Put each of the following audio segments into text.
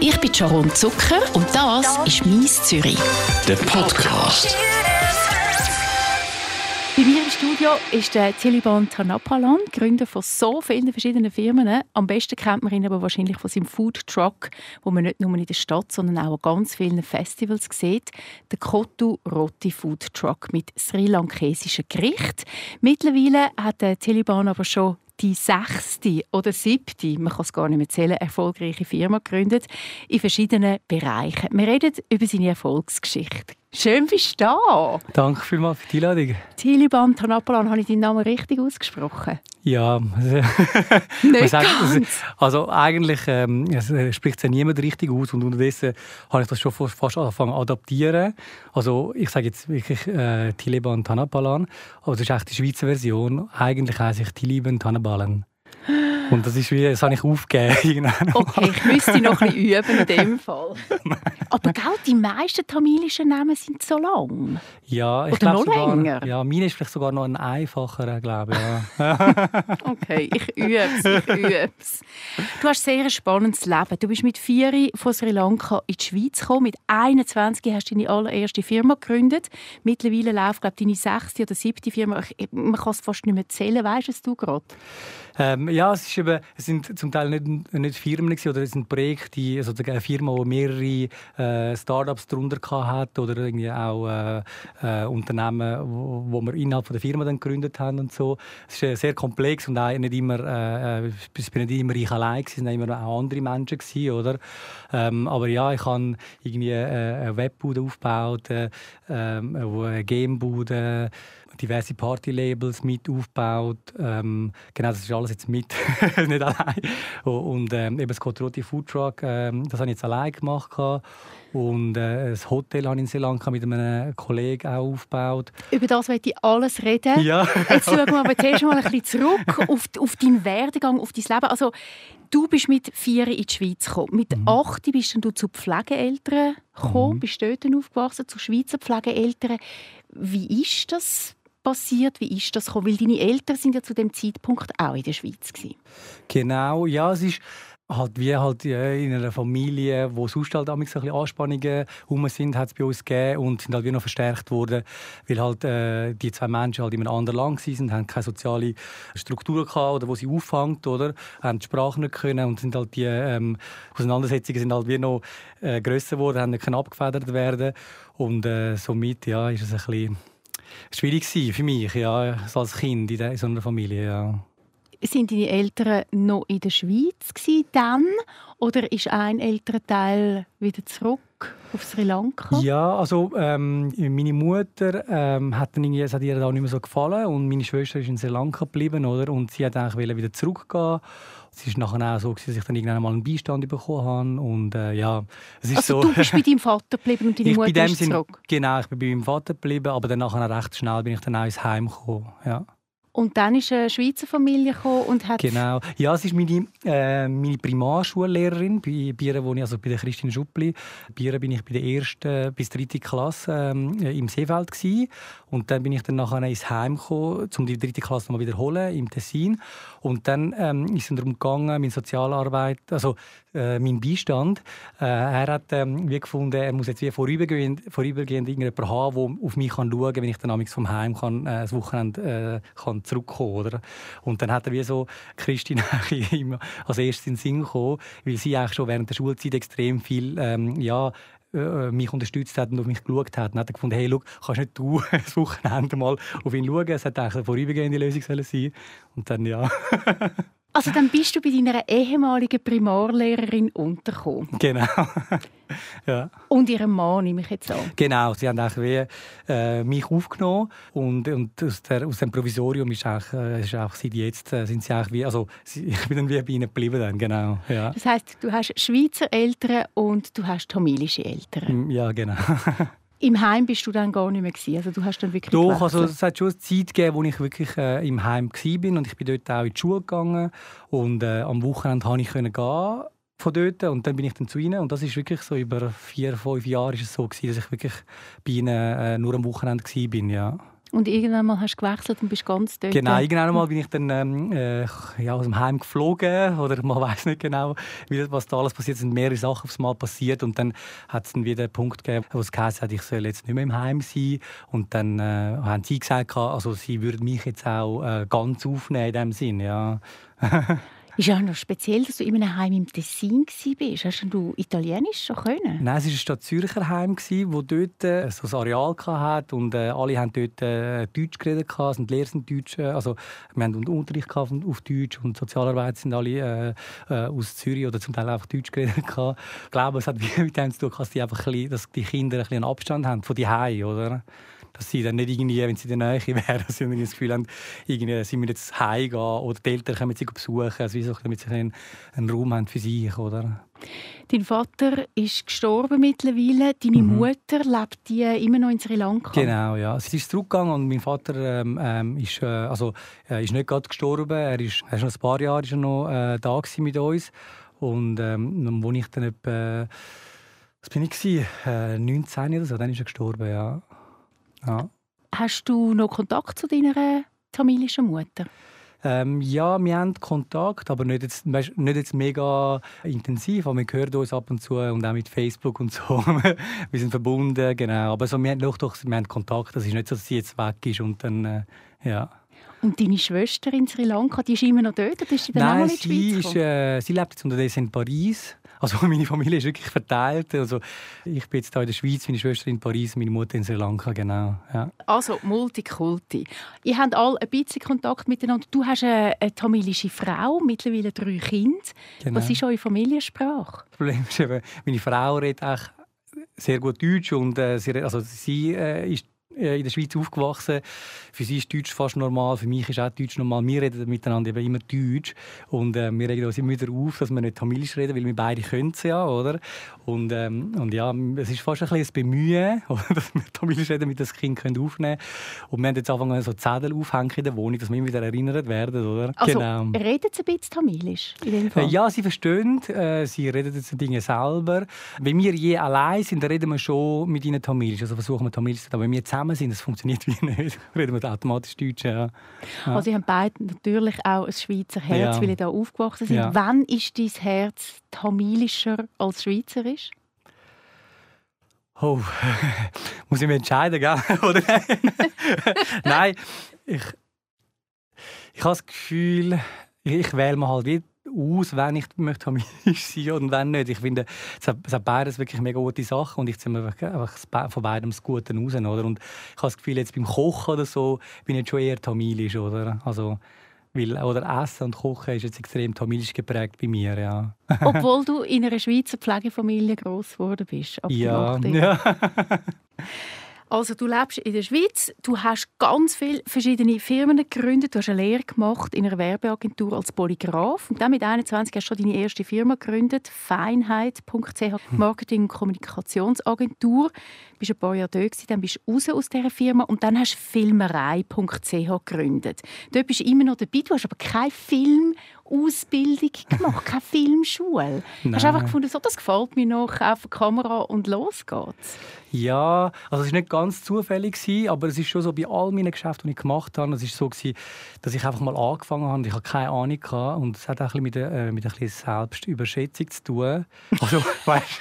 Ich bin Sharon Zucker und das ist «Mies Zürich». Der Podcast. Bei mir im Studio ist der Tiliban Tanapalan, Gründer von so vielen verschiedenen Firmen. Am besten kennt man ihn aber wahrscheinlich von seinem Food Truck, wo man nicht nur in der Stadt, sondern auch an ganz vielen Festivals sieht. Der Kotu Roti Food Truck mit sri lankesischen Gericht. Mittlerweile hat der Tiliban aber schon die sechste oder siebte, man kann es gar nicht mehr zählen, erfolgreiche Firma gegründet in verschiedenen Bereichen. Wir reden über seine Erfolgsgeschichte. Schön bist du da. Danke vielmals für die Einladung. Tiliban Tanapalan, habe ich deinen Namen richtig ausgesprochen? Ja, Nicht sagt, also eigentlich ähm, es äh, spricht es ja niemand richtig aus und unterdessen habe ich das schon fast angefangen zu adaptieren. Also ich sage jetzt wirklich äh, Tiliban Tanapalan, aber das ist echt die Schweizer Version. Eigentlich heiße ich Tiliban Tanabalan. Und das ist wie, das habe ich aufgegeben. Okay, ich müsste noch ein bisschen üben in dem Fall. Aber gell, die meisten tamilischen Namen sind so lang. Ja, ich Oder glaube noch sogar, länger? Ja, meine ist vielleicht sogar noch ein einfacher, glaube ich. Ja. Okay, ich übe es, ich übe es. Du hast sehr ein spannendes Leben. Du bist mit vier von Sri Lanka in die Schweiz gekommen. Mit 21 hast du deine allererste Firma gegründet. Mittlerweile läuft, glaube ich, deine sechste oder siebte Firma. Ich- Man kann es fast nicht mehr zählen. Weißt du es du gerade? Ähm, ja, es, ist eben, es sind zum Teil nicht, nicht Firmen gewesen, oder es sind Projekte, also eine Firma, die mehrere äh, Startups darunter hat oder irgendwie auch äh, äh, Unternehmen, wo, wo wir innerhalb von der Firma dann gegründet haben und so. Es ist äh, sehr komplex und auch nicht immer, äh, äh, ich bin nicht immer ich allein gewesen, es waren immer auch andere Menschen gewesen, oder? Ähm, aber ja, ich habe irgendwie äh, eine Webbude aufgebaut, äh, ähm, eine Gamebude, diverse Partylabels mit aufgebaut. Ähm, genau, das ist alles jetzt mit, nicht allein. Und ähm, eben das Kotroti Food Truck, ähm, das habe ich jetzt allein gemacht. Und äh, das Hotel habe ich in Sri Lanka mit einem Kollegen auch aufgebaut. Über das möchte ich alles reden. Ja. Jetzt schauen wir aber zuerst mal ein bisschen zurück auf, auf deinen Werdegang, auf dein Leben. Also, du bist mit vier in die Schweiz gekommen. Mit Mhm. acht bist du zu Pflegeeltern gekommen, bist dort aufgewachsen, zu Schweizer Pflegeeltern. Wie ist das passiert? Wie ist das gekommen? Weil deine Eltern sind ja zu dem Zeitpunkt auch in der Schweiz gewesen. Genau, ja, es ist halt wie halt äh, in einer Familie, wo sonst halt ein bisschen Anspannungen rum sind, hat es bei uns gegeben und sind halt wie noch verstärkt worden, weil halt äh, die zwei Menschen halt in einem anderen Land waren, haben keine soziale Struktur gehabt oder wo sie auffängt oder haben die Sprache nicht können und sind halt die ähm, Auseinandersetzungen sind halt wie noch äh, grösser geworden, haben nicht abgefedert werden und äh, somit ja ist es ein bisschen schwierig gewesen für mich ja so als Kind in, so einer Familie ja. Sind deine Eltern noch in der Schweiz dann? Oder ist ein Elternteil wieder zurück auf Sri Lanka? Ja, also ähm, meine Mutter ähm, hat, dann irgendwie, es hat ihr da nicht mehr so gefallen und meine Schwester ist in Sri Lanka geblieben, oder? Und sie hat eigentlich wollte wieder zurückgehen. Es ist nachher auch so, dass ich dann irgendwann mal einen Beistand bekommen habe und äh, ja, es ist Also so. du bist bei deinem Vater geblieben und deine ich Mutter ist Sinn, zurück. genau, ich bin bei meinem Vater geblieben, aber dann nachher recht schnell bin ich dann auch ins Heim gekommen. Ja. Und dann ist eine Schweizer Familie gekommen und hat Genau. Ja, es ist meine, äh, meine Primarschullehrerin, bei Bieren wohne ich, also bei der Christine Schuppli. Ihr bin ich bei der ersten bis dritten Klasse ähm, im Seefeld gewesen. Und dann bin ich dann nachher ins Heim gekommen, um die dritte Klasse noch mal wiederholen im Tessin. Und dann ähm, ist es darum gegangen, meine Sozialarbeit, also äh, mein Beistand. Äh, er hat ähm, wie gefunden, er muss jetzt wie vorübergehend, vorübergehend irgendjemanden haben, der auf mich kann schauen kann, wenn ich dann vom Heim kann, äh, das Wochenende äh, kann zurückkommen oder? Und dann hat er wie so Christine immer als erstes in den Sinn gekommen, weil sie eigentlich schon während der Schulzeit extrem viel ähm, ja, äh, mich unterstützt hat und auf mich geschaut hat. Und hat er gefunden, hey, schau, kannst nicht du das Wochenende mal auf ihn schauen? Es hätte eigentlich eine vorübergehende Lösung sollen sein Und dann, ja, Also dann bist du bei deiner ehemaligen Primarlehrerin untergekommen. genau. ja. Und ihrem Mann, nehme ich jetzt an. Genau, sie haben eigentlich wie, äh, mich aufgenommen und, und aus, der, aus dem Provisorium ist auch, äh, ist auch seit jetzt äh, sind sie auch wie, also sie, ich bin dann wie bei ihnen geblieben dann, genau, ja. Das heißt, du hast Schweizer Eltern und du hast tamilische Eltern. Mm, Ja, genau. Im Heim bist du dann gar nicht mehr gewesen. Also du hast dann wirklich Doch, also gewechselt. es hat schon eine Zeit gegeben, wo ich wirklich äh, im Heim war und ich bin dort auch in die Schule gegangen und äh, am Wochenende konnte ich können gehen von dort und dann bin ich dann zu ihnen und das ist wirklich so über vier, fünf Jahre ist es so gewesen, dass ich wirklich bei ihnen äh, nur am Wochenende war, ja. Und irgendwann mal hast du gewechselt und bist ganz dort. Genau, irgendwann mal bin ich dann ähm, äh, ja, aus dem Heim geflogen oder man weiß nicht genau, wie, was da alles passiert. Es sind mehrere Sachen aufs Mal passiert und dann hat es dann wieder einen Punkt gegeben, wo es geheißen hat, ich soll jetzt nicht mehr im Heim sein. Und dann äh, haben sie gesagt, also sie würden mich jetzt auch äh, ganz aufnehmen in dem Sinn, ja. Ist ja noch speziell, dass du in einem Heim im Tessin warst. Hast du Italienisch schon können? Nein, es war ein Stadt Zürcher Heim, das dort äh, so ein Areal hatte und äh, alle haben dort äh, Deutsch geredet. Also die Lehrer sind Deutsch. Äh, also, wir haben Unterricht auf Deutsch und Sozialarbeit sind alle äh, aus Zürich oder zum Teil einfach Deutsch geredet. Ich glaube, es hat mit dem zu tun, dass die, einfach ein bisschen, dass die Kinder ein bisschen einen Abstand haben von die Hause, oder? Dass sie dann nicht irgendwie, wenn sie in der Nähe wären, dass sie das Gefühl haben, irgendwie, sie müssen jetzt heimgehen oder die Eltern kommen sie besuchen, also so, damit sie einen, einen Raum haben für sich, oder? Dein Vater ist gestorben mittlerweile. Deine mhm. Mutter lebt die immer noch in Sri Lanka. Genau, ja. Sie ist zurückgegangen und mein Vater ähm, ähm ist, äh, also, äh, ist nicht gerade gestorben. Er ist, er ist noch ein paar Jahre ist er noch äh, da mit uns. Und ähm, wo ich dann etwa, was bin ich Äh, 19 oder so, dann ist er gestorben, ja. Ja. Hast du noch Kontakt zu deiner tamilischen Mutter? Ähm, ja, wir haben Kontakt, aber nicht jetzt, nicht jetzt mega intensiv. Aber wir hören uns ab und zu und auch mit Facebook und so. wir sind verbunden, genau. Aber so, wir, haben doch, doch, wir haben Kontakt. Das ist nicht so, dass sie jetzt weg ist und dann, äh, ja. Und deine Schwester in Sri Lanka, die ist immer noch dort? Oder ist sie dann Nein, auch in sie, ist, äh, sie lebt jetzt unterdessen in Paris. Also meine Familie ist wirklich verteilt. Also ich bin jetzt hier in der Schweiz, meine Schwester in Paris, meine Mutter in Sri Lanka, genau. Ja. Also Multikulti. Ihr habt alle ein bisschen Kontakt miteinander. Du hast eine, eine tamilische Frau, mittlerweile drei Kinder. Genau. Was ist eure Familiensprache? Das Problem ist eben, meine Frau redet auch sehr gut Deutsch und äh, sie, also sie äh, ist in der Schweiz aufgewachsen. Für sie ist Deutsch fast normal, für mich ist auch Deutsch normal. Wir reden miteinander eben immer Deutsch und äh, wir regen uns immer wieder auf, dass wir nicht Tamilisch reden, weil wir beide können es ja, oder? Und, ähm, und ja, es ist fast ein bisschen ein Bemühen, dass wir Tamilisch reden, damit das Kind können aufnehmen können. Und wir haben jetzt angefangen, so Zettel aufhängen in der Wohnung, dass wir immer wieder erinnert werden, oder? Also, genau. redet sie ein bisschen Tamilisch? Äh, ja, sie verstehen, äh, sie reden jetzt Dinge selber. Wenn wir je allein sind, dann reden wir schon mit ihnen Tamilisch, also versuchen wir Tamilisch zu reden. Aber wenn wir zusammen sind, das funktioniert wie nicht. Reden wir automatisch Deutsch. Ja. Ja. Also, Sie haben beide natürlich auch ein Schweizer Herz, ja. weil Sie da aufgewachsen sind. Ja. Wann ist dein Herz tamilischer als schweizerisch? Oh, muss ich mich entscheiden, gell? Oder? Nein, ich, ich habe das Gefühl, ich, ich wähle mal halt wieder aus, wenn ich möchte harmonisch sein und wenn nicht. Ich finde, es hat, es hat beides wirklich mega gute Sachen und ich ziehe mir einfach von beidem das Gute raus. Oder? Und ich habe das Gefühl, jetzt beim Kochen oder so bin ich schon eher tamilisch. Oder? Also, weil, oder Essen und Kochen ist jetzt extrem tamilisch geprägt bei mir. Ja. Obwohl du in einer Schweizer Pflegefamilie groß geworden bist. ja. ja. Also du lebst in der Schweiz, du hast ganz viele verschiedene Firmen gegründet, du hast eine Lehre gemacht in einer Werbeagentur als Polygraph und dann mit 21 hast du schon deine erste Firma gegründet, Feinheit.ch. Marketing- und Kommunikationsagentur. Du bist ein paar Jahre gewesen, dann bist du raus aus dieser Firma und dann hast du Filmerei.ch gegründet. Dort bist du immer noch dabei, du hast aber keinen Film Ausbildung gemacht, keine Filmschule. Nein. Hast du einfach gefunden, so, das gefällt mir noch, auf die Kamera und los geht's? Ja, also es war nicht ganz zufällig, aber es ist schon so, bei all meinen Geschäften, die ich gemacht habe, es ist so, dass ich einfach mal angefangen habe und ich hatte keine Ahnung hatte. und es hat auch ein mit, äh, mit ein Selbstüberschätzung zu tun. Also, weißt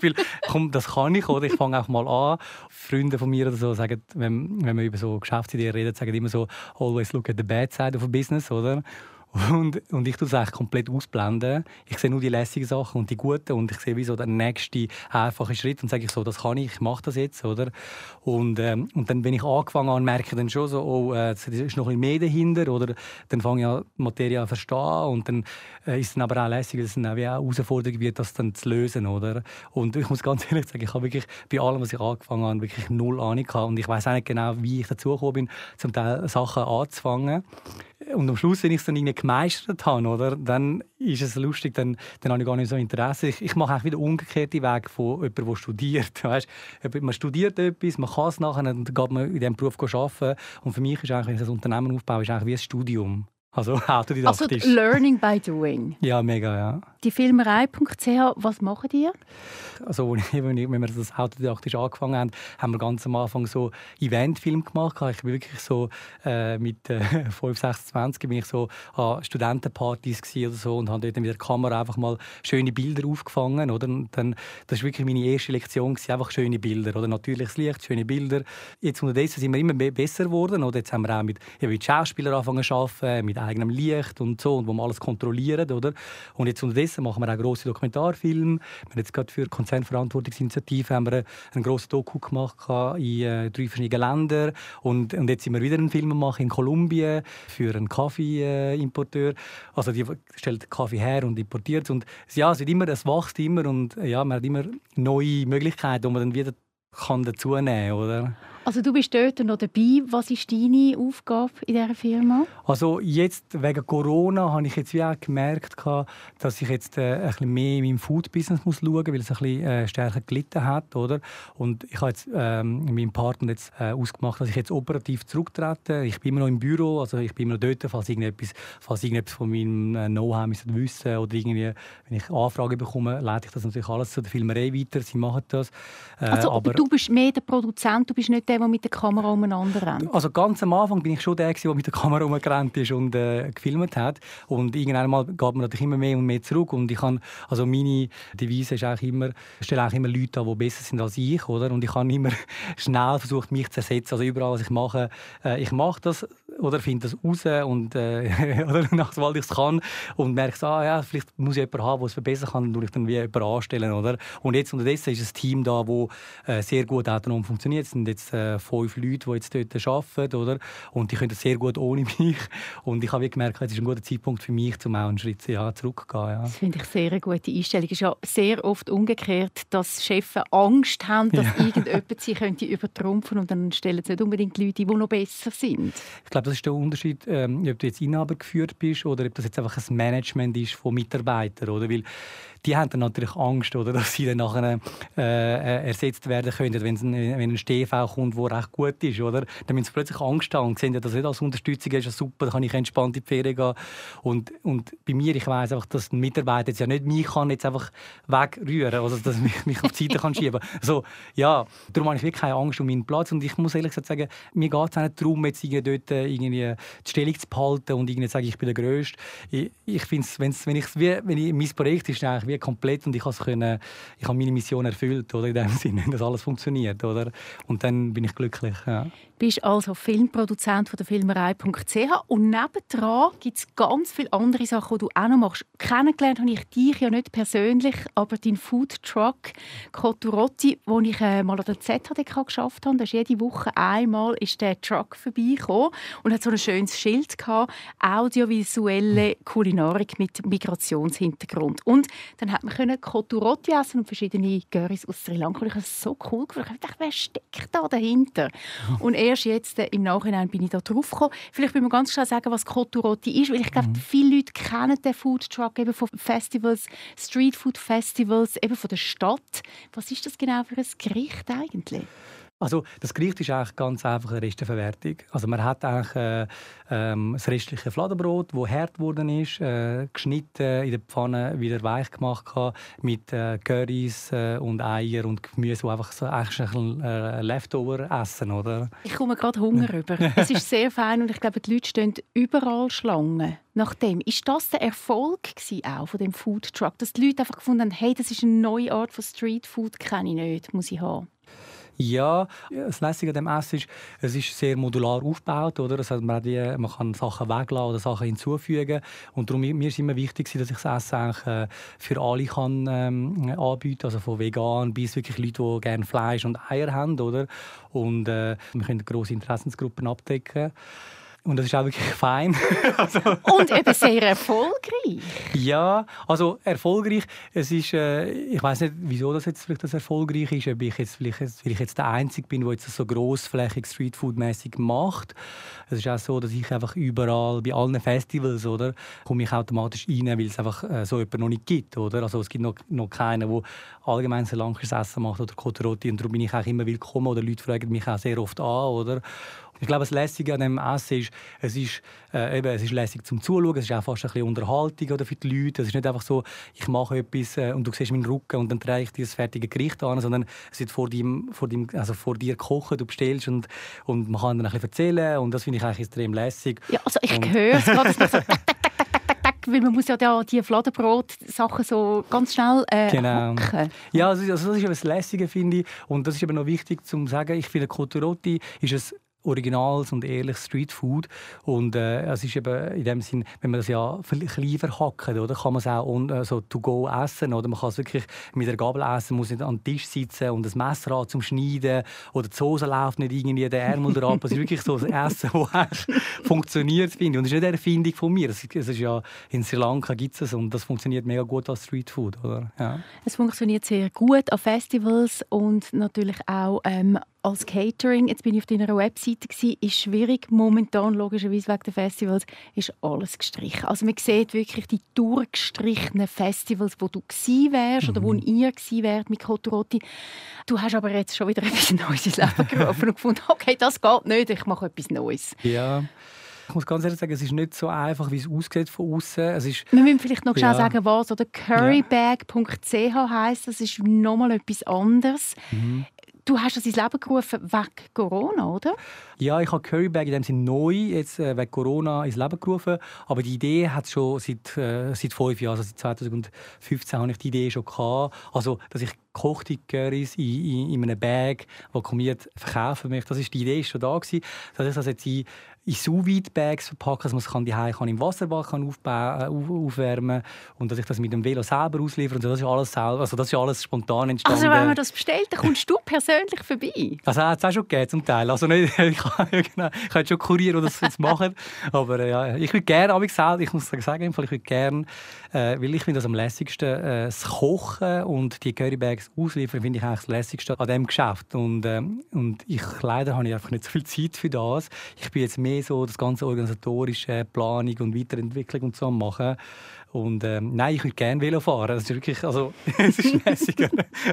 du, komm, das kann ich, oder? Ich fange auch mal an. Freunde von mir oder so sagen, wenn, wenn man über so Geschäftsideen redet, sagen immer so, always look at the bad side of a business, oder? Und, und ich tue es eigentlich komplett ausblenden. Ich sehe nur die lässigen Sachen und die guten und ich sehe wie so der nächste einfache Schritt und sage ich so, das kann ich, ich mache das jetzt, oder? Und, ähm, und dann, wenn ich angefangen habe, merke ich dann schon so, oh, äh, es ist noch ein bisschen mehr dahinter, oder? Dann fange ich an, die Materie an verstehen und dann äh, ist es aber auch lässig, dass es dann auch, auch Herausforderung wird, das dann zu lösen, oder? Und ich muss ganz ehrlich sagen, ich habe wirklich bei allem, was ich angefangen habe, wirklich null Ahnung gehabt und ich weiß auch nicht genau, wie ich dazu gekommen bin, zum Teil Sachen anzufangen. Und am Schluss, wenn ich es dann irgendwie gemeistert habe, oder, dann ist es lustig, dann, dann habe ich gar nicht so Interesse. Ich, ich mache auch wieder umgekehrte Weg von jemandem, der studiert. Weißt? Man studiert etwas, man kann es nachher, dann geht man in diesem Beruf arbeiten. Und für mich ist eigentlich, wenn ich ein Unternehmen aufbaue, ist eigentlich wie ein Studium. Also autodidaktisch. Also Learning by Doing. Ja, mega, ja. Die Filmerei.ch, was machen die? Also, wenn wir das autodidaktisch angefangen haben, haben wir ganz am Anfang so Eventfilm gemacht. Ich bin wirklich so äh, mit äh, 5, 26 bin ich so an Studentenpartys oder so und habe dort mit der Kamera einfach mal schöne Bilder aufgefangen. Oder? Dann, das war wirklich meine erste Lektion, einfach schöne Bilder. Oder? Natürliches Licht, schöne Bilder. Jetzt unterdessen sind wir immer besser geworden. Oder? Jetzt haben wir auch mit, ja, mit Schauspielern angefangen zu arbeiten, mit eigenem Licht und so, und wo man alles kontrolliert. Oder? Und jetzt unterdessen machen wir auch grosse Dokumentarfilme. Wir haben jetzt gerade für Konzernverantwortungsinitiative haben wir einen grossen Doku gemacht in äh, drei verschiedenen Ländern. Und, und jetzt sind wir wieder einen Film machen in Kolumbien für einen Kaffeeimporteur. Also die stellt Kaffee her und importiert. Und ja, es, wird immer, es wächst immer und ja, man hat immer neue Möglichkeiten, die man dann wieder kann dazu nehmen kann. Also du bist dort noch dabei. Was ist deine Aufgabe in dieser Firma? Also jetzt wegen Corona habe ich jetzt wie auch gemerkt, dass ich jetzt äh, ein bisschen mehr in meinem Food-Business muss schauen muss, weil es ein bisschen äh, stärker gelitten hat. Oder? Und ich habe jetzt ähm, mit meinem Partner jetzt, äh, ausgemacht, dass ich jetzt operativ zurücktrete. Ich bin immer noch im Büro, also ich bin immer noch dort, falls irgendetwas, falls irgendetwas von meinem äh, Know-how wissen oder irgendwie, wenn ich Anfragen bekomme, leite ich das natürlich alles zu der Filmerei weiter. Sie machen das. Äh, also aber du bist mehr der Produzent, du bist nicht der der, der mit der Kamera umeinander rennt? Also ganz am Anfang bin ich schon der, der mit der Kamera umgerannt ist und äh, gefilmt hat. Und irgendwann mal geht man natürlich immer mehr und mehr zurück. Und ich kann, also meine Devise ist auch immer, ich stelle auch immer Leute an, die besser sind als ich, oder? Und ich habe immer schnell versucht, mich zu ersetzen. Also überall, was ich mache, äh, ich mache das oder finde das raus und äh, oder sobald ich es kann und merke, ah, ja, vielleicht muss ich jemanden haben, der es verbessern kann, dann ich dann wie jemanden anstellen, oder? Und jetzt unterdessen ist ein Team da, das äh, sehr gut autonom funktioniert. Sind jetzt äh, äh, fünf Leute, die jetzt dort arbeiten. Oder? Und die können das sehr gut ohne mich. Und ich habe gemerkt, es ist ein guter Zeitpunkt für mich, um auch einen Schritt ja, zurückzugehen. Ja. Das finde ich sehr eine gute Einstellung. Es ist ja sehr oft umgekehrt, dass Chefs Angst haben, dass ja. irgendjemand sie könnte übertrumpfen und dann stellen sie nicht unbedingt Leute, die noch besser sind. Ich glaube, das ist der Unterschied, ähm, ob du jetzt Inhaber geführt bist oder ob das jetzt einfach ein Management ist von Mitarbeitern. Oder? Weil die haben dann natürlich Angst, oder, dass sie dann nachher äh, äh ersetzt werden können, wenn, ein, wenn ein STV kommt, der recht gut ist. Oder? Dann müssen sie plötzlich Angst haben und sehen, dass nicht als Unterstützung ist, super, dann kann ich entspannt in die Ferien gehen. Und, und bei mir, ich weiß einfach, dass ein Mitarbeiter jetzt ja nicht mich kann jetzt einfach wegrühren also dass mich, mich auf die Seite kann schieben kann. Also, ja, darum habe ich wirklich keine Angst um meinen Platz. Und ich muss ehrlich gesagt sagen, mir geht es auch nicht darum, jetzt irgendwie dort äh, irgendwie die Stellung zu behalten und irgendwie zu sagen, ich bin der Größte. Ich, ich finde es, wenn ich, wenn ich, mein Projekt ist eigentlich wie komplett und ich habe ich meine Mission erfüllt, oder in dem Sinne, dass alles funktioniert, oder? Und dann bin ich glücklich. Ja. Du bist also Filmproduzent von der Filmerei.ch und nebendran gibt es ganz viele andere Sachen, die du auch noch machst. Kennengelernt habe ich dich ja nicht persönlich, aber dein Food Truck Coturotti, wo ich äh, mal an der ZHDK geschafft habe, da ist jede Woche einmal ist der Truck vorbeigekommen und hat so ein schönes Schild gehabt, audiovisuelle Kulinarik mit Migrationshintergrund. Und dann hat man können Coturotti essen und verschiedene Currys aus Sri Lanka. Ich habe es so cool gefunden. Ich dachte, wer steckt da dahinter? Und erst jetzt äh, im Nachhinein bin ich da drauf gekommen. Vielleicht müssen wir ganz schnell sagen, was Coturotti ist, weil ich glaube, mhm. viele Leute kennen den Food Truck eben von Festivals, Street Food Festivals, eben von der Stadt. Was ist das genau für ein Gericht eigentlich? Also das Gericht ist eigentlich ganz einfach eine Resteverwertung. Also man hat eigentlich äh, ähm, das restliche Fladenbrot, das hart geworden ist, äh, geschnitten, in der Pfanne wieder weich gemacht mit äh, Currys äh, und Eier und Gemüse, wo einfach so eigentlich ein äh, Leftover essen, oder? Ich komme gerade Hunger rüber. es ist sehr fein und ich glaube, die Leute stehen überall Schlangen. Nach dem ist das der Erfolg auch von dem Food Truck, dass die Leute einfach gefunden haben, hey, das ist eine neue Art von Street Food, kenne ich nicht, muss ich haben. Ja, das Lässige an dem Essen ist, es ist sehr modular aufgebaut. Oder? Das heißt, man, die, man kann Sachen weglassen oder Sachen hinzufügen. Und darum mir ist immer wichtig, dass ich das Essen äh, für alle kann, ähm, anbieten Also von vegan bis wirklich Leute, die gerne Fleisch und Eier haben. Oder? Und äh, wir können grosse Interessensgruppen abdecken. Und das ist auch wirklich fein. also, und eben sehr erfolgreich. Ja, also erfolgreich. Es ist, äh, ich weiß nicht, wieso das jetzt vielleicht das erfolgreich ist. Ob ich jetzt vielleicht, weil ich jetzt der Einzige bin, der jetzt das so grossflächig Streetfood-mäßig macht. Es ist auch so, dass ich einfach überall bei allen Festivals oder komme ich automatisch rein, weil es einfach äh, so jemanden noch nicht gibt, oder? Also es gibt noch, noch keinen, der allgemein so langes Essen macht oder Kotroti und darum bin ich auch immer willkommen oder Leute fragen mich auch sehr oft an, oder? Ich glaube, das Lässige an dem Essen ist, es ist, äh, eben, es ist lässig zum Zuschauen, es ist auch fast ein bisschen Unterhaltung oder für die Leute. Es ist nicht einfach so, ich mache etwas äh, und du siehst meinen Rücken und dann drehe ich dir das fertige Gericht an, sondern es wird vor, deinem, vor, deinem, also vor dir kochen, du bestellst und, und man kann dann ein bisschen erzählen und das finde ich eigentlich extrem lässig. Ja, also ich höre es gerade, so weil man muss ja da die Fladenbrot-Sachen so ganz schnell äh, Genau. Ja, also, also das ist eben das Lässige, finde ich. Und das ist eben noch wichtig zu sagen. Ich finde, Coturotti ist ein originales und ehrliches Streetfood. Und äh, es ist eben in dem Sinn, wenn man das ja klein verhackt, oder, kann man es auch on, äh, so to go essen. Oder man kann es wirklich mit der Gabel essen, muss nicht an den Tisch sitzen und ein Messer haben zum Schneiden. Oder die Soße läuft nicht irgendwie der Ärmel drauf. Es ist wirklich so ein Essen, das funktioniert, finde. Und das ist nicht eine Erfindung von mir. Es es ist ja, in Sri Lanka gibt es es und das funktioniert mega gut als Streetfood. Oder? Ja. Es funktioniert sehr gut an Festivals und natürlich auch ähm, als Catering. Jetzt bin ich auf deiner Webseite gsi, ist schwierig momentan logischerweise wegen der Festivals ist alles gestrichen. Also man sieht wirklich die durchgestrichenen Festivals, wo du gsi wärst oder wo Mhm. ihr gsi wärt mit Koturotti. Du hast aber jetzt schon wieder etwas Neues ins Leben gerufen und gefunden, okay, das geht nicht, ich mache etwas Neues. Ja. Ich muss ganz ehrlich sagen, es ist nicht so einfach, wie es aussieht von außen. Es ist Wir müssen vielleicht noch schnell Ja. sagen, was oder currybag.ch heisst. Das ist nochmal etwas anderes. Mhm. Du hast das ins Leben gerufen wegen Corona, oder? Ja, ich habe Currybag in dem Sinne neu jetzt äh, wegen Corona ins Leben gerufen. Aber die Idee hat schon seit, äh, seit fünf Jahren, also seit 2015 habe ich die Idee schon gehabt. Also, dass ich gekochte Currys in, in, in einem Bag vakuumiert verkaufen möchte. Das ist die Idee ist schon da gewesen. Dass ich das jetzt in, in Sous-Vide-Bags verpacke, dass man es kann im Wasserbad kann äh, auf, aufwärmen und dass ich das mit dem Velo selber ausliefere. Und so. Das ist alles selber, also das ist alles spontan entstanden. Also wenn man das bestellt, dann kommst du persönlich vorbei. Also hat es auch schon gegeben, zum Teil. Also nicht, ich kann, genau, ich kann schon Kurier, die das machen. Aber äh, ja, ich würde gerne, aber ich, selber, ich muss sagen, ich würde gerne, äh, weil ich finde das am lässigsten, äh, das Kochen und die Currybags ausliefern, finde ich eigentlich das lässigste an diesem Geschäft. Und, ähm, und ich, leider habe ich einfach nicht so viel Zeit für das. Ich bin jetzt mehr so das ganze organisatorische Planung und Weiterentwicklung und so am machen. Und ähm, nein, ich würde gerne Velo fahren. Das ist wirklich, also, es ist lässiger.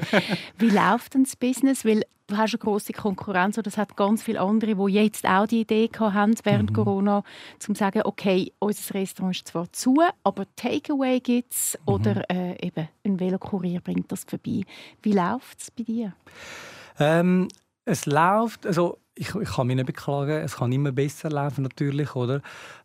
Wie läuft denn das Business? Weil du hast eine grosse Konkurrenz oder es hat ganz viele andere, die jetzt auch die Idee gehabt haben während Mhm. Corona, um zu sagen, okay, unser Restaurant ist zwar zu, aber Takeaway gibt es Mhm. oder äh, eben ein Velokurier bringt das vorbei. Wie läuft es bei dir? Ähm, es läuft, also ich, ich kann mich nicht beklagen, es kann immer besser laufen natürlich, oder?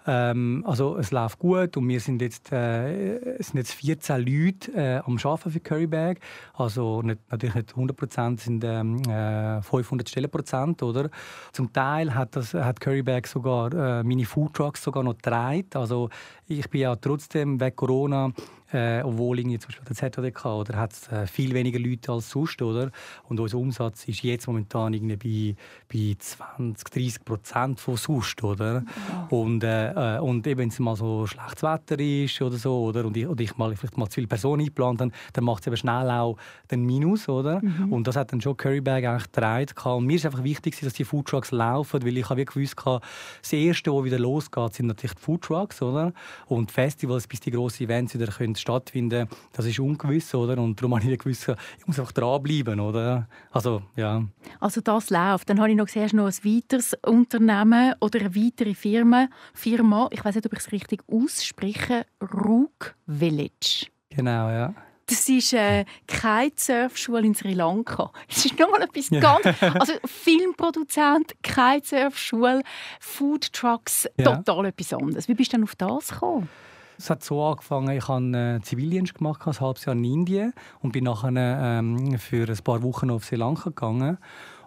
Ähm, also es läuft gut und wir sind jetzt, äh, es sind jetzt 14 Leute äh, am Arbeiten für Currybag, also nicht, natürlich nicht 100 Prozent, sind ähm, äh, 500 Stellenprozent, oder? Zum Teil hat, das, hat Currybag sogar äh, meine Foodtrucks sogar noch getragen, also ich bin ja trotzdem wegen Corona äh, obwohl irgendwie zum Beispiel der ZHDK oder hat äh, viel weniger Leute als sonst, oder? Und unser Umsatz ist jetzt momentan irgendwie bei, bei 20, 30 Prozent von sonst, oder? Und, äh, äh, und eben wenn es mal so schlechtes Wetter ist oder so, oder? Und ich, oder ich mal vielleicht mal zu viele Personen eingeplant, dann, dann macht es eben schnell auch den Minus, oder? Und das hat dann schon Currybag eigentlich getragen. Und mir ist einfach wichtig, dass die Foodtrucks laufen, weil ich habe gewusst, das erste, wo wieder losgeht, sind natürlich die Foodtrucks, oder? Und Festivals, bis die grossen Events wieder können stattfinden, das ist ungewiss, oder? Und darum habe ich gewusst, ich muss einfach dranbleiben, oder? Also, ja. Also das läuft. Dann habe ich noch gesehen, noch ein weiteres Unternehmen oder eine weitere Firma, Firma ich weiß nicht, ob ich es richtig ausspreche, Rook Village. Genau, ja. Das ist äh, Kitesurfschule in Sri Lanka. Das ist nochmal etwas Ja. ganz... Also Filmproduzent, Kitesurfschule, Foodtrucks, Ja. total etwas anderes. Wie bist du denn auf das gekommen? Es hat so angefangen, ich habe äh, Zivildienst gemacht, ein halbes Jahr in Indien und bin nachher ähm, für ein paar Wochen auf Sri Lanka gegangen.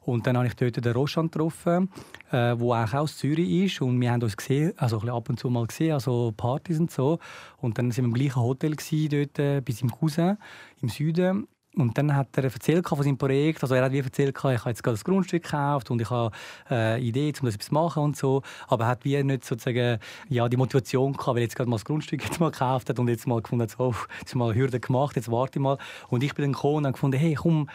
Und dann habe ich dort den Roshan getroffen, äh, wo auch aus Zürich ist. Und wir haben uns gesehen, also ein ab und zu mal gesehen, also Partys und so. Und dann sind wir im gleichen Hotel gewesen, dort äh, bei seinem Cousin im Süden. Und dann hat er erzählt von seinem Projekt. Also er hat wie erzählt, ich habe jetzt gerade das Grundstück gekauft und ich habe äh, eine Idee, um das etwas zu machen und so. Aber er hat wie nicht sozusagen ja, die Motivation gehabt, weil er jetzt gerade mal das Grundstück jetzt mal gekauft hat und jetzt mal gefunden hat, so, oh, jetzt mal Hürde gemacht, jetzt warte ich mal. Und ich bin dann gekommen und habe gefunden, hey, komm,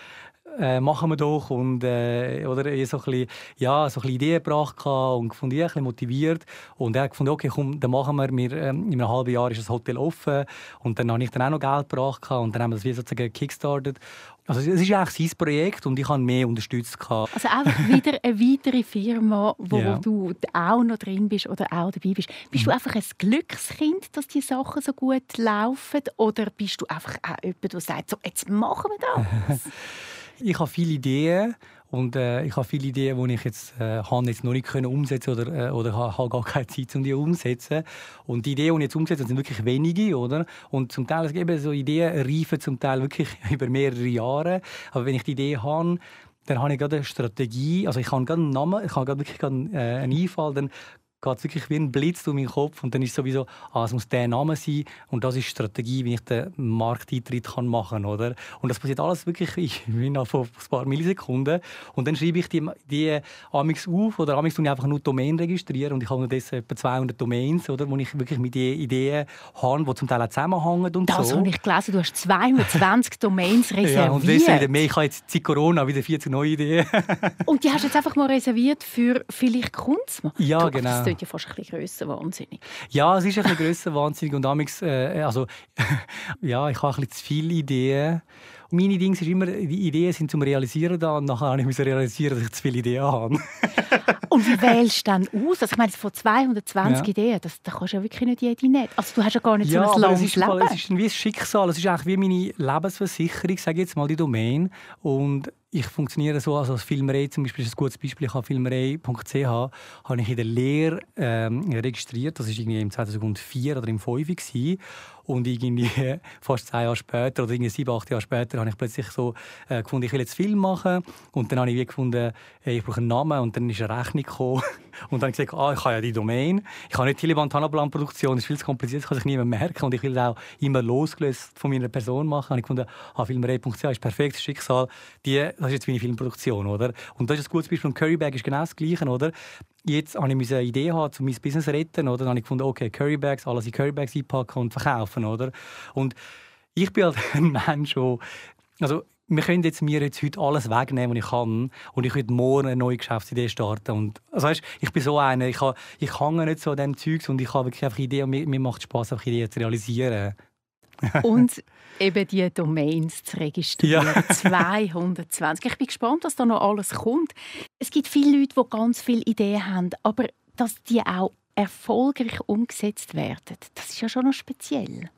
äh, machen wir doch und äh, oder so ein bisschen, ja, so ein bisschen Ideen gebracht und gefunden, ein bisschen motiviert und er hat gefunden, okay, komm, dann machen wir, wir ähm, in einem halben Jahr ist das Hotel offen und dann habe ich dann auch noch Geld gebracht und dann haben wir das wie sozusagen kickstartet also es ist eigentlich sein Projekt und ich habe mehr unterstützt. Also einfach wieder eine weitere Firma, wo ja. du auch noch drin bist oder auch dabei bist. Bist mhm. du einfach ein Glückskind, dass die Sachen so gut laufen oder bist du einfach auch jemand, der sagt, so, jetzt machen wir das? ich habe viele Ideen und äh, ich habe viele Ideen, die ich jetzt, äh, habe jetzt noch nicht können umsetzen oder, äh, oder habe gar keine Zeit, um die umzusetzen. Und die Ideen, die ich jetzt umsetze, sind wirklich wenige, oder? Und zum Teil eben so Ideen reifen zum Teil wirklich über mehrere Jahre. Aber wenn ich die Idee habe, dann habe ich gerade eine Strategie, also ich habe gerade einen Namen, ich habe gerade wirklich äh, einen Einfall, dann geht es wirklich wie ein Blitz durch meinen Kopf und dann ist sowieso, ah, es muss der Name sein und das ist die Strategie, wie ich den Markteintritt kann machen kann, oder? Und das passiert alles wirklich innerhalb von ein paar Millisekunden und dann schreibe ich die, die Amix auf oder Amix ich einfach nur Domain registrieren und ich habe unterdessen etwa 200 Domains, oder, wo ich wirklich mit den Ideen habe, die zum Teil auch zusammenhängen und das so. habe ich gelesen, du hast 220 Domains reserviert. Ja, und deswegen mehr. Ich habe jetzt seit Corona wieder 40 neue Ideen. und die hast du jetzt einfach mal reserviert für vielleicht Kunstmann? Ja, du, genau klingt ja fast ein bisschen grössenwahnsinnig. Ja, es ist ein bisschen grössenwahnsinnig und damals, äh, also, ja, ich habe ein bisschen zu viele Ideen. Meine Dinge sind immer, die Ideen sind zum Realisieren da und nachher muss ich realisieren, dass ich zu viele Ideen habe. und wie wählst du dann aus? Also ich meine, von 220 ja. Ideen, das, das kannst du ja wirklich nicht jede nicht. Also du hast ja gar nicht ja, so ein langes es ist, Leben. Es ist wie ein Schicksal, es ist eigentlich wie meine Lebensversicherung, sage ich jetzt mal, die Domain. Und ich funktioniere so, also als Filmerei zum Beispiel ist ein gutes Beispiel, ich habe filmerei.ch habe ich in der Lehre ähm, registriert, das war irgendwie im 2004 oder im 2005 und irgendwie fast zwei Jahre später oder irgendwie sieben, acht Jahre später habe ich plötzlich so äh, gefunden, ich will jetzt Film machen und dann habe ich wie gefunden, hey, ich brauche einen Namen und dann ist eine Rechnung gekommen und dann habe ich gesagt, ah, ich habe ja die Domain, ich habe nicht Taliban Tanaplan Produktion, das ist viel zu kompliziert, das kann sich niemand merken und ich will auch immer losgelöst von meiner Person machen. Und ich gefunden, ah, filmerei.ch ist perfekt, Schicksal, die das ist jetzt meine Filmproduktion, oder? Und das ist ein gutes Beispiel. Und Currybag ist genau das Gleiche, oder? Jetzt habe ich eine Idee haben, um mein Business zu retten, oder? Dann habe ich gefunden, okay, Currybags, alles in Currybags einpacken und verkaufen, oder? Und ich bin halt ein Mensch, der, also wir können jetzt mir jetzt heute alles wegnehmen, was ich kann, und ich würde morgen eine neue Geschäftsidee starten. Und, also weißt, ich bin so einer, ich, ich hänge nicht so an dem Zeugs und ich habe wirklich einfach Ideen und mir, mir macht Spaß, einfach Ideen zu realisieren. und eben die Domains zu registrieren. Ja. 220. Ich bin gespannt, was da noch alles kommt. Es gibt viele Leute, die ganz viele Ideen haben, aber dass die auch erfolgreich umgesetzt werden. Das ist ja schon noch speziell.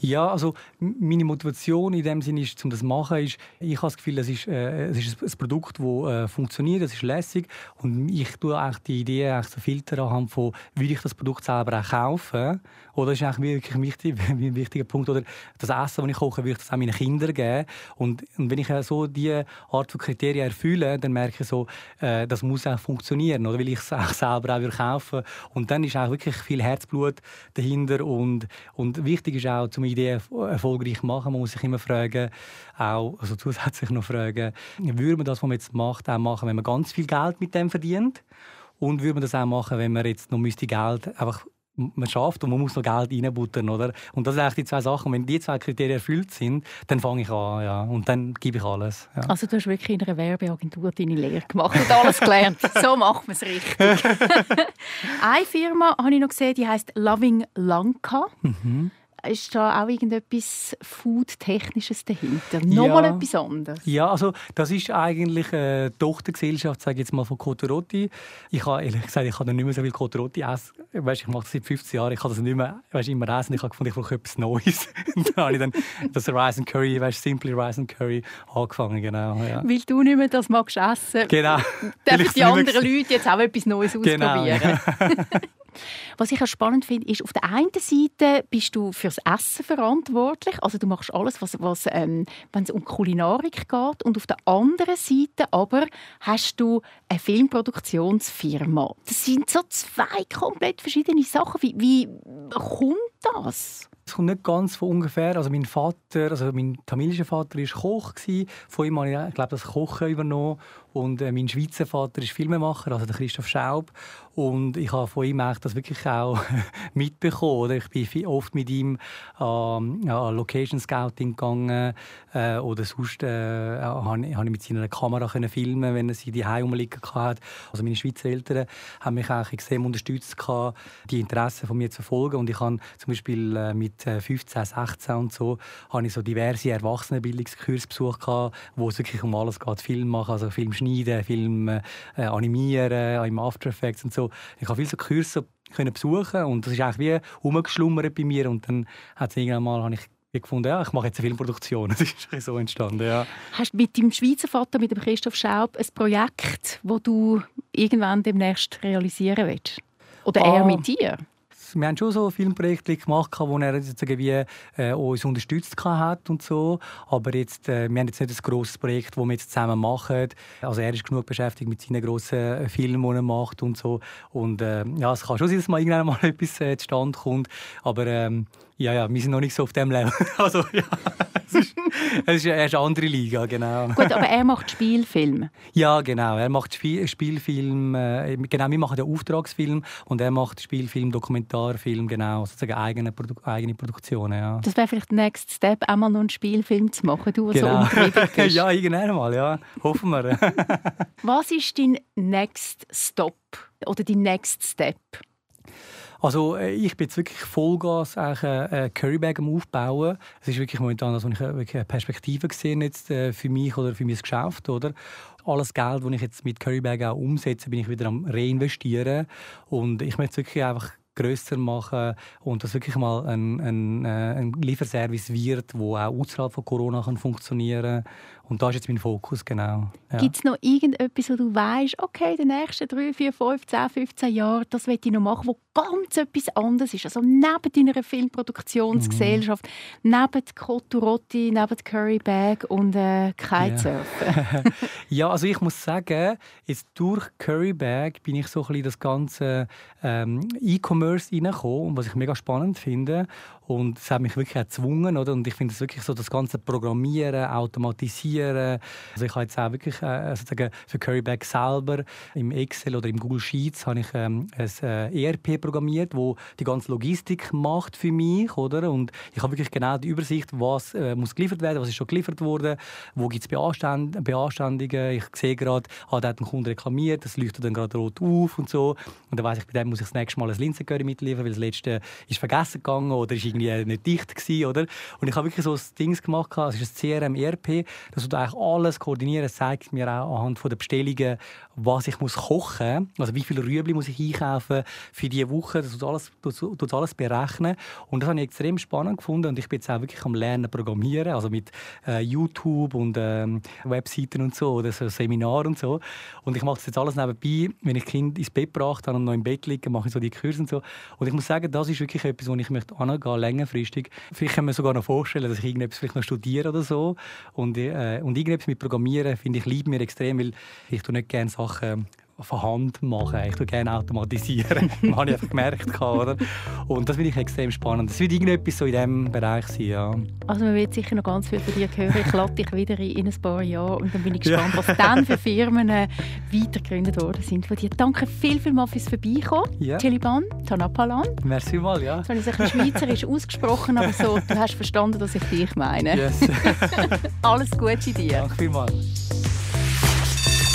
Ja, also meine Motivation in dem Sinne ist, um das zu machen, ist, ich habe das Gefühl, es ist, äh, es ist ein Produkt, das äh, funktioniert, es ist lässig. Und ich tue eigentlich die Idee eigentlich so Filter anhand von, will ich das Produkt selber auch kaufen? Oder ist eigentlich wirklich ein, wichtig, ein wichtiger Punkt? Oder das Essen, das ich koche, will ich das auch meinen Kindern geben? Und, und wenn ich so diese Art von Kriterien erfülle, dann merke ich so, äh, das muss auch funktionieren oder? Will ich es auch selber auch kaufen. Und dann ist auch wirklich viel Herzblut dahinter und, und wichtig ist auch, zum Ideen erfolgreich machen, man muss sich immer fragen, auch also zusätzlich noch fragen, würde man das, was man jetzt macht, auch machen, wenn man ganz viel Geld mit dem verdient? Und würde man das auch machen, wenn man jetzt noch müsste Geld einfach man schafft und man muss noch Geld reinbuttern, oder? Und das sind eigentlich die zwei Sachen. Wenn die zwei Kriterien erfüllt sind, dann fange ich an, ja. Und dann gebe ich alles. Ja. Also du hast wirklich in einer Werbeagentur deine Lehre gemacht und alles gelernt. so macht man es richtig. Eine Firma habe ich noch gesehen, die heißt Loving Lanka. Mhm ist da auch irgendetwas Food-Technisches dahinter? Nochmal ja, etwas anderes? Ja, also das ist eigentlich eine Tochtergesellschaft, sage ich jetzt mal, von Cotorotti. Ich habe ehrlich gesagt, ich habe nicht mehr so viel Cotorotti essen. Weißt, ich mache das seit 15 Jahren, ich habe das nicht mehr weißt, immer essen. Ich habe gefunden, ich brauche etwas Neues. dann habe ich dann das Rice and Curry, weißt, Simply Rice and Curry angefangen, genau. Ja. Weil du nicht mehr das magst essen. Genau. Dürfen die anderen Leute jetzt auch etwas Neues genau, ausprobieren? Was ich auch spannend finde, ist, auf der einen Seite bist du fürs Essen verantwortlich, also du machst alles, was, was ähm, wenn es um Kulinarik geht, und auf der anderen Seite aber hast du eine Filmproduktionsfirma. Das sind so zwei komplett verschiedene Sachen. Wie, wie kommt das? Es kommt nicht ganz von ungefähr. Also mein Vater, also mein tamilischer Vater war Koch. Von ihm habe ich, ich das Kochen übernommen. Und äh, mein Schweizer Vater ist Filmemacher, also der Christoph Schaub. Und ich habe von ihm eigentlich das wirklich auch mitbekommen. Oder? Ich bin oft mit ihm ähm, ja, Location Scouting gegangen äh, oder sonst äh, habe ich mit seiner Kamera können filmen, wenn er sie die rumliegen hatte. Also meine Schweizer Eltern haben mich auch extrem unterstützt, die Interessen von mir zu verfolgen. Und ich habe zum Beispiel äh, mit 15, äh, 16 und so, habe ich so diverse Erwachsenenbildungskurse besucht, wo es wirklich um alles geht, Film machen, also Film schneiden, Film äh, animieren, im After Effects und so. Ich habe viele so Kurse können besuchen und das ist eigentlich wie umgeschlummert bei mir und dann hat es irgendwann mal, habe ich gefunden, ja, ich mache jetzt eine Filmproduktion. Das ist so entstanden, ja. Hast du mit deinem Schweizer Vater, mit dem Christoph Schaub, ein Projekt, das du irgendwann demnächst realisieren willst? Oder ah. er mit dir? Wir haben schon so Filmprojekte gemacht, wo er sozusagen wie, äh, uns unterstützt hat und so. Aber jetzt, äh, wir haben jetzt nicht ein grosses Projekt, das wir jetzt zusammen machen. Also er ist genug beschäftigt mit seinen grossen äh, Filmen, die er macht und so. Und äh, ja, es kann schon sein, dass mal irgendwann mal etwas äh, zustande kommt. Aber ähm, ja, ja, wir sind noch nicht so auf dem Level. also ja. es ist, es ist eine andere Liga, genau. Gut, aber er macht Spielfilme. Ja, genau. Er macht Spiel, Spielfilm. Äh, genau, wir machen den Auftragsfilm und er macht Spielfilm, Dokumentarfilm, genau, sozusagen eigene, Produ eigene Produktionen. Ja. Das wäre vielleicht der Next Step, einmal noch einen Spielfilm zu machen, du, genau. so bist. ja, irgendwann mal, ja. Hoffen wir. Was ist dein Next Stop oder dein Next Step? Also äh, ich bin jetzt wirklich Vollgas eigentlich äh, Currybag am Aufbauen. Es ist wirklich momentan, also ich wirklich eine Perspektive gesehen jetzt äh, für mich oder für mein Geschäft, oder? Alles Geld, das ich jetzt mit Currybag auch umsetze, bin ich wieder am reinvestieren und ich möchte wirklich einfach grösser machen und dass wirklich mal ein, ein, ein Lieferservice wird, der auch außerhalb von Corona kann funktionieren kann und da ist jetzt mein Fokus, genau. Ja. Gibt es noch irgendetwas, wo du weißt, okay, in den nächsten 3, 4, 5, 10, 15 Jahren, das will ich noch machen, wo ganz etwas anderes ist? Also neben deiner Filmproduktionsgesellschaft, mhm. neben Koturotti, neben Curry Bag und äh, Kitesurfen? Ja. ja, also ich muss sagen, jetzt durch Curry Bag bin ich so ein bisschen das ganze ähm, E-Commerce reingekommen, was ich mega spannend finde. Und es hat mich wirklich gezwungen, oder? Und ich finde es wirklich so, das ganze Programmieren, Automatisieren. Also ich habe jetzt auch wirklich äh, sozusagen für Curryback selber im Excel oder im Google Sheets habe ich ähm, ein äh, ERP programmiert, wo die ganze Logistik macht für mich, oder? Und ich habe wirklich genau die Übersicht, was äh, muss geliefert werden, was ist schon geliefert worden, wo gibt es Beanstand Beanstandungen. Ich sehe gerade, ah, da hat ein Kunde reklamiert, das leuchtet dann gerade rot auf und so. Und dann weiß ich, bei dem muss ich das nächste Mal ein Linsencurry mitliefern, weil das letzte ist vergessen gegangen oder ist irgendwie nicht dicht gewesen, oder? Und ich habe wirklich so ein Ding gemacht, es ist ein CRM ERP, dass du eigentlich alles koordinieren, zeigt mir auch anhand der Bestellungen, was ich muss kochen, also wie viele Rüebli muss ich einkaufen für diese Woche, das tut alles, tut alles berechnen. Und das habe ich extrem spannend gefunden und ich bin jetzt auch wirklich am Lernen programmieren, also mit äh, YouTube und ähm, Webseiten und so oder so Seminar und so. Und ich mache das jetzt alles nebenbei, wenn ich Kind ins Bett gebracht habe und noch im Bett liege, mache ich so die Kurse und so. Und ich muss sagen, das ist wirklich etwas, wo ich möchte angehen, längerfristig. Vielleicht kann man sogar noch vorstellen, dass ich irgendetwas vielleicht noch studiere oder so und, äh, und irgendetwas mit Programmieren finde ich lieb mir extrem, weil ich tue nicht gerne Sachen von Hand machen. Ich tue gerne automatisieren. das habe ich einfach gemerkt. Oder? Und das finde ich extrem spannend. Das wird irgendetwas so in diesem Bereich sein. Ja. Also man wird sicher noch ganz viel von dir hören. Ich lade dich wieder in ein paar Jahren und dann bin ich gespannt, ja. was dann für Firmen äh, weitergegründet worden sind von dir. Danke viel, viel mal fürs Vorbeikommen. Ja. Chiliban, Tanapalan. Merci mal, ja. Das habe ich ein schweizerisch ausgesprochen, aber so, du hast verstanden, dass ich dich meine. Yes. Alles Gute dir. Danke vielmals.